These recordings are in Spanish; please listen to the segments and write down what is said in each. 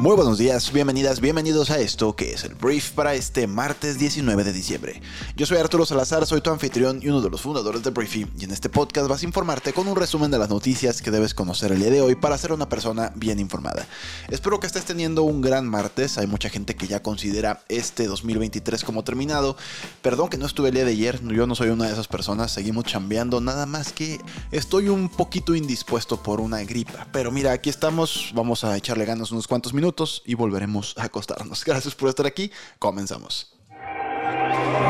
Muy buenos días, bienvenidas, bienvenidos a esto que es el brief para este martes 19 de diciembre. Yo soy Arturo Salazar, soy tu anfitrión y uno de los fundadores de Briefy y en este podcast vas a informarte con un resumen de las noticias que debes conocer el día de hoy para ser una persona bien informada. Espero que estés teniendo un gran martes, hay mucha gente que ya considera este 2023 como terminado. Perdón que no estuve el día de ayer, yo no soy una de esas personas, seguimos chambeando, nada más que estoy un poquito indispuesto por una gripa. Pero mira, aquí estamos, vamos a echarle ganas unos cuantos minutos y volveremos a acostarnos. Gracias por estar aquí. Comenzamos.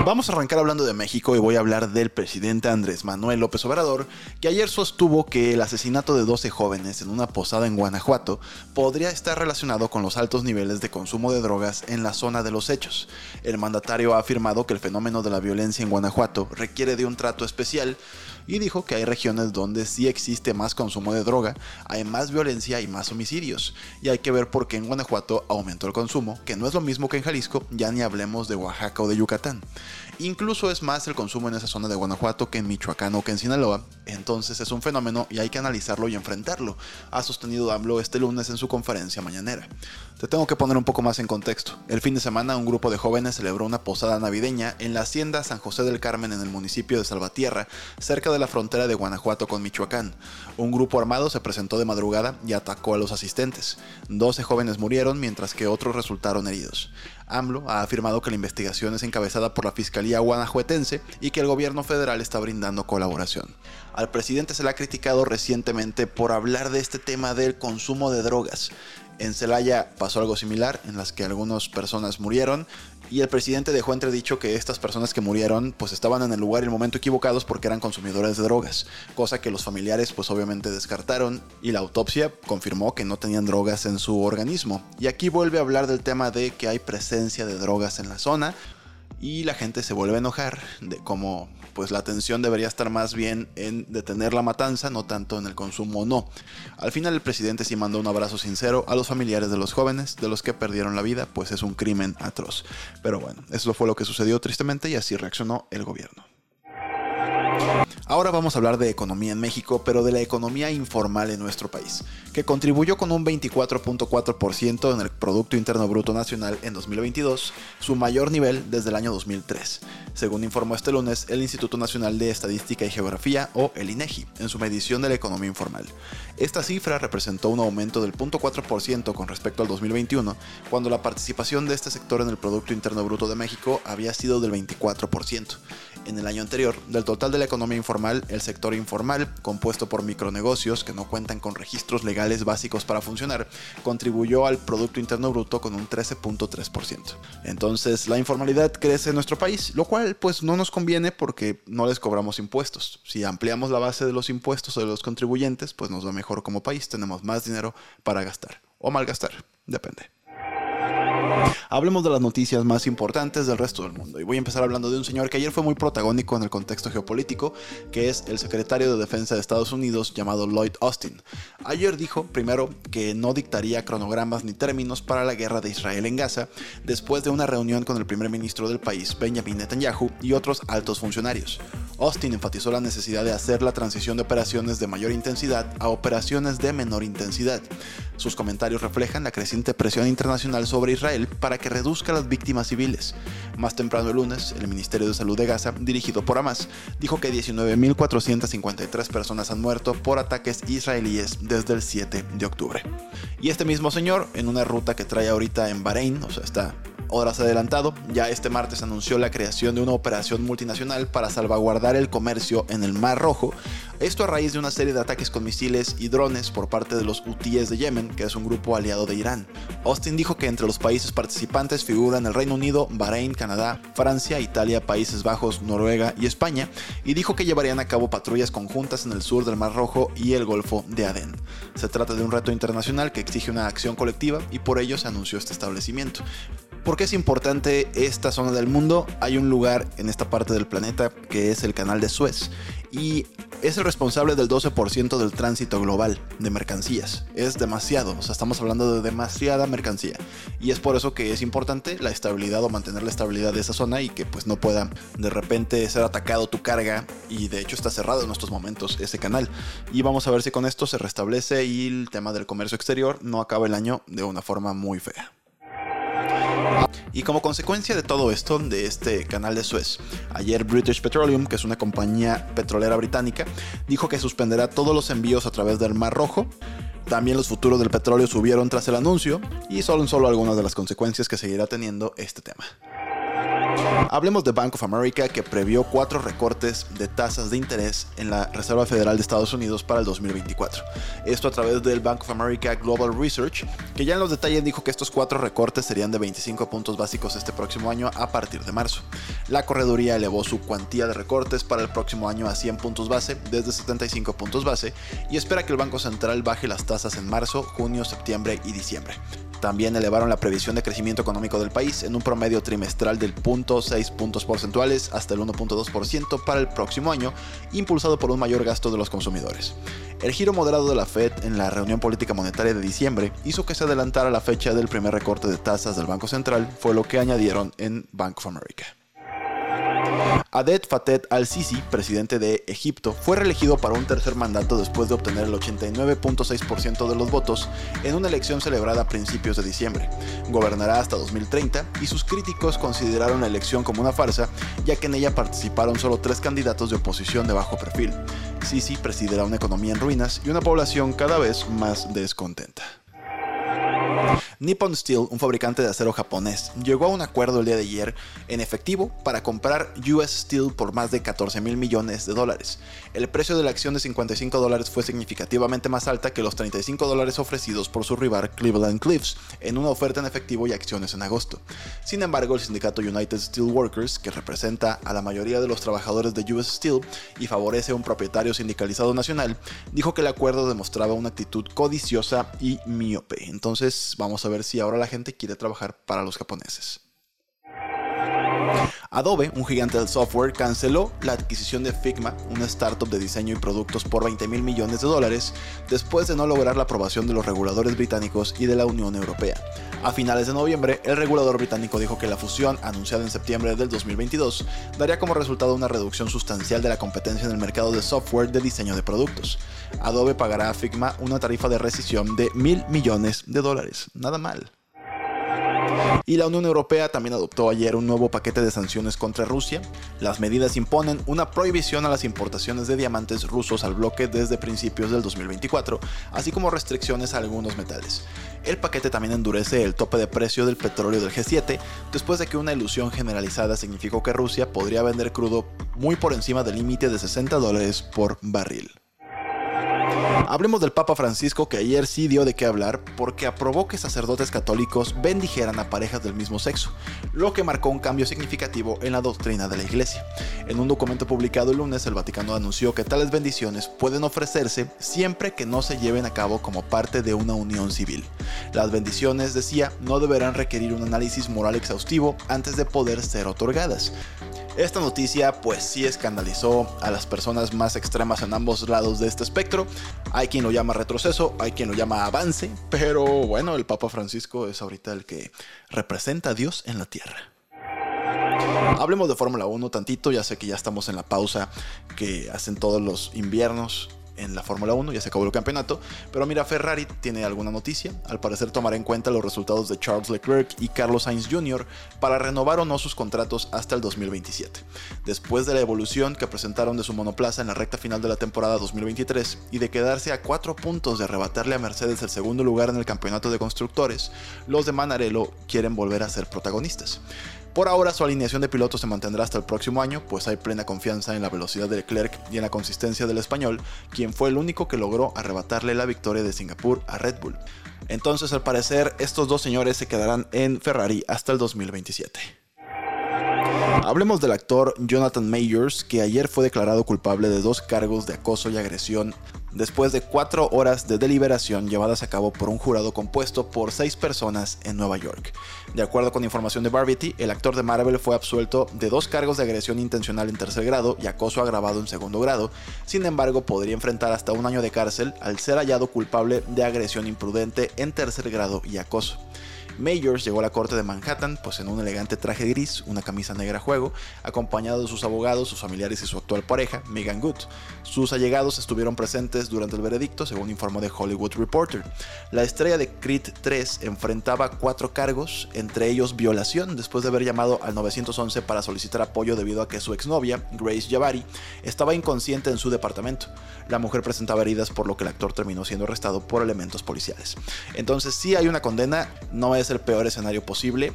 Vamos a arrancar hablando de México y voy a hablar del presidente Andrés Manuel López Obrador, que ayer sostuvo que el asesinato de 12 jóvenes en una posada en Guanajuato podría estar relacionado con los altos niveles de consumo de drogas en la zona de los hechos. El mandatario ha afirmado que el fenómeno de la violencia en Guanajuato requiere de un trato especial, y dijo que hay regiones donde sí existe más consumo de droga, hay más violencia y más homicidios, y hay que ver por qué en Guanajuato aumentó el consumo, que no es lo mismo que en Jalisco, ya ni hablemos de Oaxaca o de Yucatán. Incluso es más el consumo en esa zona de Guanajuato que en Michoacán o que en Sinaloa, entonces es un fenómeno y hay que analizarlo y enfrentarlo, ha sostenido AMLO este lunes en su conferencia mañanera. Te tengo que poner un poco más en contexto. El fin de semana un grupo de jóvenes celebró una posada navideña en la hacienda San José del Carmen en el municipio de Salvatierra, cerca de la frontera de Guanajuato con Michoacán. Un grupo armado se presentó de madrugada y atacó a los asistentes. 12 jóvenes murieron mientras que otros resultaron heridos. AMLO ha afirmado que la investigación es encabezada por la Fiscalía guanajuetense y que el gobierno federal está brindando colaboración. Al presidente se le ha criticado recientemente por hablar de este tema del consumo de drogas. En Celaya pasó algo similar, en las que algunas personas murieron y el presidente dejó entredicho que estas personas que murieron pues estaban en el lugar y el momento equivocados porque eran consumidores de drogas, cosa que los familiares pues obviamente descartaron y la autopsia confirmó que no tenían drogas en su organismo. Y aquí vuelve a hablar del tema de que hay presencia de drogas en la zona, y la gente se vuelve a enojar de cómo pues la atención debería estar más bien en detener la matanza, no tanto en el consumo o no. Al final el presidente sí mandó un abrazo sincero a los familiares de los jóvenes, de los que perdieron la vida, pues es un crimen atroz. Pero bueno, eso fue lo que sucedió tristemente y así reaccionó el gobierno. Ahora vamos a hablar de economía en México, pero de la economía informal en nuestro país, que contribuyó con un 24.4% en el Producto Interno Bruto Nacional en 2022, su mayor nivel desde el año 2003, según informó este lunes el Instituto Nacional de Estadística y Geografía, o el INEGI, en su medición de la economía informal. Esta cifra representó un aumento del 0.4% con respecto al 2021, cuando la participación de este sector en el Producto Interno Bruto de México había sido del 24%. En el año anterior, del total de la economía informal, el sector informal, compuesto por micronegocios que no cuentan con registros legales básicos para funcionar, contribuyó al Producto Interno Bruto con un 13.3%. Entonces, la informalidad crece en nuestro país, lo cual pues no nos conviene porque no les cobramos impuestos. Si ampliamos la base de los impuestos de los contribuyentes, pues nos va mejor como país, tenemos más dinero para gastar o malgastar, depende. Hablemos de las noticias más importantes del resto del mundo. Y voy a empezar hablando de un señor que ayer fue muy protagónico en el contexto geopolítico, que es el secretario de Defensa de Estados Unidos llamado Lloyd Austin. Ayer dijo, primero, que no dictaría cronogramas ni términos para la guerra de Israel en Gaza, después de una reunión con el primer ministro del país, Benjamin Netanyahu, y otros altos funcionarios. Austin enfatizó la necesidad de hacer la transición de operaciones de mayor intensidad a operaciones de menor intensidad. Sus comentarios reflejan la creciente presión internacional sobre Israel para que reduzca las víctimas civiles. Más temprano el lunes, el Ministerio de Salud de Gaza, dirigido por Hamas, dijo que 19.453 personas han muerto por ataques israelíes desde el 7 de octubre. Y este mismo señor, en una ruta que trae ahorita en Bahrein, o sea, está horas adelantado, ya este martes anunció la creación de una operación multinacional para salvaguardar el comercio en el Mar Rojo, esto a raíz de una serie de ataques con misiles y drones por parte de los Houthis de Yemen, que es un grupo aliado de Irán. Austin dijo que entre los países participantes figuran el Reino Unido, Bahrein, Canadá, Francia, Italia, Países Bajos, Noruega y España, y dijo que llevarían a cabo patrullas conjuntas en el sur del Mar Rojo y el Golfo de Adén. Se trata de un reto internacional que exige una acción colectiva y por ello se anunció este establecimiento. ¿Por qué es importante esta zona del mundo? Hay un lugar en esta parte del planeta que es el canal de Suez y es el responsable del 12% del tránsito global de mercancías. Es demasiado, o sea, estamos hablando de demasiada mercancía. Y es por eso que es importante la estabilidad o mantener la estabilidad de esa zona y que pues no pueda de repente ser atacado tu carga. Y de hecho está cerrado en estos momentos ese canal. Y vamos a ver si con esto se restablece y el tema del comercio exterior no acaba el año de una forma muy fea. Y como consecuencia de todo esto, de este canal de Suez, ayer British Petroleum, que es una compañía petrolera británica, dijo que suspenderá todos los envíos a través del Mar Rojo. También los futuros del petróleo subieron tras el anuncio y son solo algunas de las consecuencias que seguirá teniendo este tema. Hablemos de Bank of America que previó cuatro recortes de tasas de interés en la Reserva Federal de Estados Unidos para el 2024. Esto a través del Bank of America Global Research, que ya en los detalles dijo que estos cuatro recortes serían de 25 puntos básicos este próximo año a partir de marzo. La correduría elevó su cuantía de recortes para el próximo año a 100 puntos base desde 75 puntos base y espera que el Banco Central baje las tasas en marzo, junio, septiembre y diciembre. También elevaron la previsión de crecimiento económico del país en un promedio trimestral del 0.6 puntos porcentuales hasta el 1.2% para el próximo año, impulsado por un mayor gasto de los consumidores. El giro moderado de la Fed en la reunión política monetaria de diciembre hizo que se adelantara la fecha del primer recorte de tasas del Banco Central, fue lo que añadieron en Bank of America. Adet Fatet al-Sisi, presidente de Egipto, fue reelegido para un tercer mandato después de obtener el 89.6% de los votos en una elección celebrada a principios de diciembre. Gobernará hasta 2030 y sus críticos consideraron la elección como una farsa, ya que en ella participaron solo tres candidatos de oposición de bajo perfil. Sisi presidirá una economía en ruinas y una población cada vez más descontenta. Nippon Steel, un fabricante de acero japonés, llegó a un acuerdo el día de ayer en efectivo para comprar US Steel por más de 14 mil millones de dólares. El precio de la acción de 55 dólares fue significativamente más alta que los 35 dólares ofrecidos por su rival Cleveland Cliffs en una oferta en efectivo y acciones en agosto. Sin embargo, el sindicato United Steel Workers, que representa a la mayoría de los trabajadores de US Steel y favorece a un propietario sindicalizado nacional, dijo que el acuerdo demostraba una actitud codiciosa y miope. Entonces, vamos a ver si ahora la gente quiere trabajar para los japoneses. Adobe, un gigante del software, canceló la adquisición de Figma, una startup de diseño y productos por 20 mil millones de dólares, después de no lograr la aprobación de los reguladores británicos y de la Unión Europea. A finales de noviembre, el regulador británico dijo que la fusión, anunciada en septiembre del 2022, daría como resultado una reducción sustancial de la competencia en el mercado de software de diseño de productos. Adobe pagará a Figma una tarifa de rescisión de mil millones de dólares. Nada mal. Y la Unión Europea también adoptó ayer un nuevo paquete de sanciones contra Rusia. Las medidas imponen una prohibición a las importaciones de diamantes rusos al bloque desde principios del 2024, así como restricciones a algunos metales. El paquete también endurece el tope de precio del petróleo del G7, después de que una ilusión generalizada significó que Rusia podría vender crudo muy por encima del límite de 60 dólares por barril. Hablemos del Papa Francisco que ayer sí dio de qué hablar porque aprobó que sacerdotes católicos bendijeran a parejas del mismo sexo, lo que marcó un cambio significativo en la doctrina de la Iglesia. En un documento publicado el lunes, el Vaticano anunció que tales bendiciones pueden ofrecerse siempre que no se lleven a cabo como parte de una unión civil. Las bendiciones, decía, no deberán requerir un análisis moral exhaustivo antes de poder ser otorgadas. Esta noticia pues sí escandalizó a las personas más extremas en ambos lados de este espectro. Hay quien lo llama retroceso, hay quien lo llama avance, pero bueno, el Papa Francisco es ahorita el que representa a Dios en la tierra. Hablemos de Fórmula 1 tantito, ya sé que ya estamos en la pausa que hacen todos los inviernos en la Fórmula 1, ya se acabó el campeonato, pero mira, Ferrari tiene alguna noticia, al parecer tomará en cuenta los resultados de Charles Leclerc y Carlos Sainz Jr. para renovar o no sus contratos hasta el 2027. Después de la evolución que presentaron de su monoplaza en la recta final de la temporada 2023 y de quedarse a cuatro puntos de arrebatarle a Mercedes el segundo lugar en el campeonato de constructores, los de Manarello quieren volver a ser protagonistas. Por ahora su alineación de pilotos se mantendrá hasta el próximo año, pues hay plena confianza en la velocidad de Leclerc y en la consistencia del español, quien fue el único que logró arrebatarle la victoria de Singapur a Red Bull. Entonces al parecer estos dos señores se quedarán en Ferrari hasta el 2027. Hablemos del actor Jonathan Mayers, que ayer fue declarado culpable de dos cargos de acoso y agresión después de cuatro horas de deliberación llevadas a cabo por un jurado compuesto por seis personas en Nueva York. De acuerdo con información de Barbity, el actor de Marvel fue absuelto de dos cargos de agresión intencional en tercer grado y acoso agravado en segundo grado, sin embargo podría enfrentar hasta un año de cárcel al ser hallado culpable de agresión imprudente en tercer grado y acoso. Mayors llegó a la corte de Manhattan, pues en un elegante traje gris, una camisa negra a juego, acompañado de sus abogados, sus familiares y su actual pareja, Megan Good. Sus allegados estuvieron presentes durante el veredicto, según informó de Hollywood Reporter. La estrella de Creed 3 enfrentaba cuatro cargos, entre ellos violación, después de haber llamado al 911 para solicitar apoyo debido a que su exnovia, Grace Javari, estaba inconsciente en su departamento. La mujer presentaba heridas, por lo que el actor terminó siendo arrestado por elementos policiales. Entonces, sí hay una condena, no el peor escenario posible.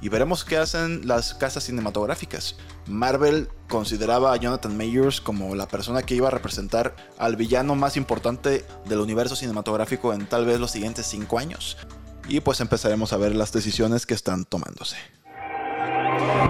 Y veremos qué hacen las casas cinematográficas. Marvel consideraba a Jonathan Mayers como la persona que iba a representar al villano más importante del universo cinematográfico en tal vez los siguientes 5 años. Y pues empezaremos a ver las decisiones que están tomándose.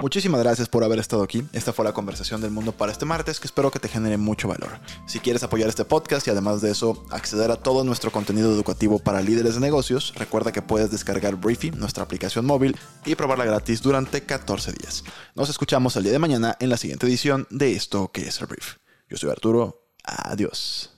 Muchísimas gracias por haber estado aquí. Esta fue la conversación del mundo para este martes que espero que te genere mucho valor. Si quieres apoyar este podcast y además de eso acceder a todo nuestro contenido educativo para líderes de negocios, recuerda que puedes descargar Briefy, nuestra aplicación móvil, y probarla gratis durante 14 días. Nos escuchamos el día de mañana en la siguiente edición de esto que es el Brief. Yo soy Arturo. Adiós.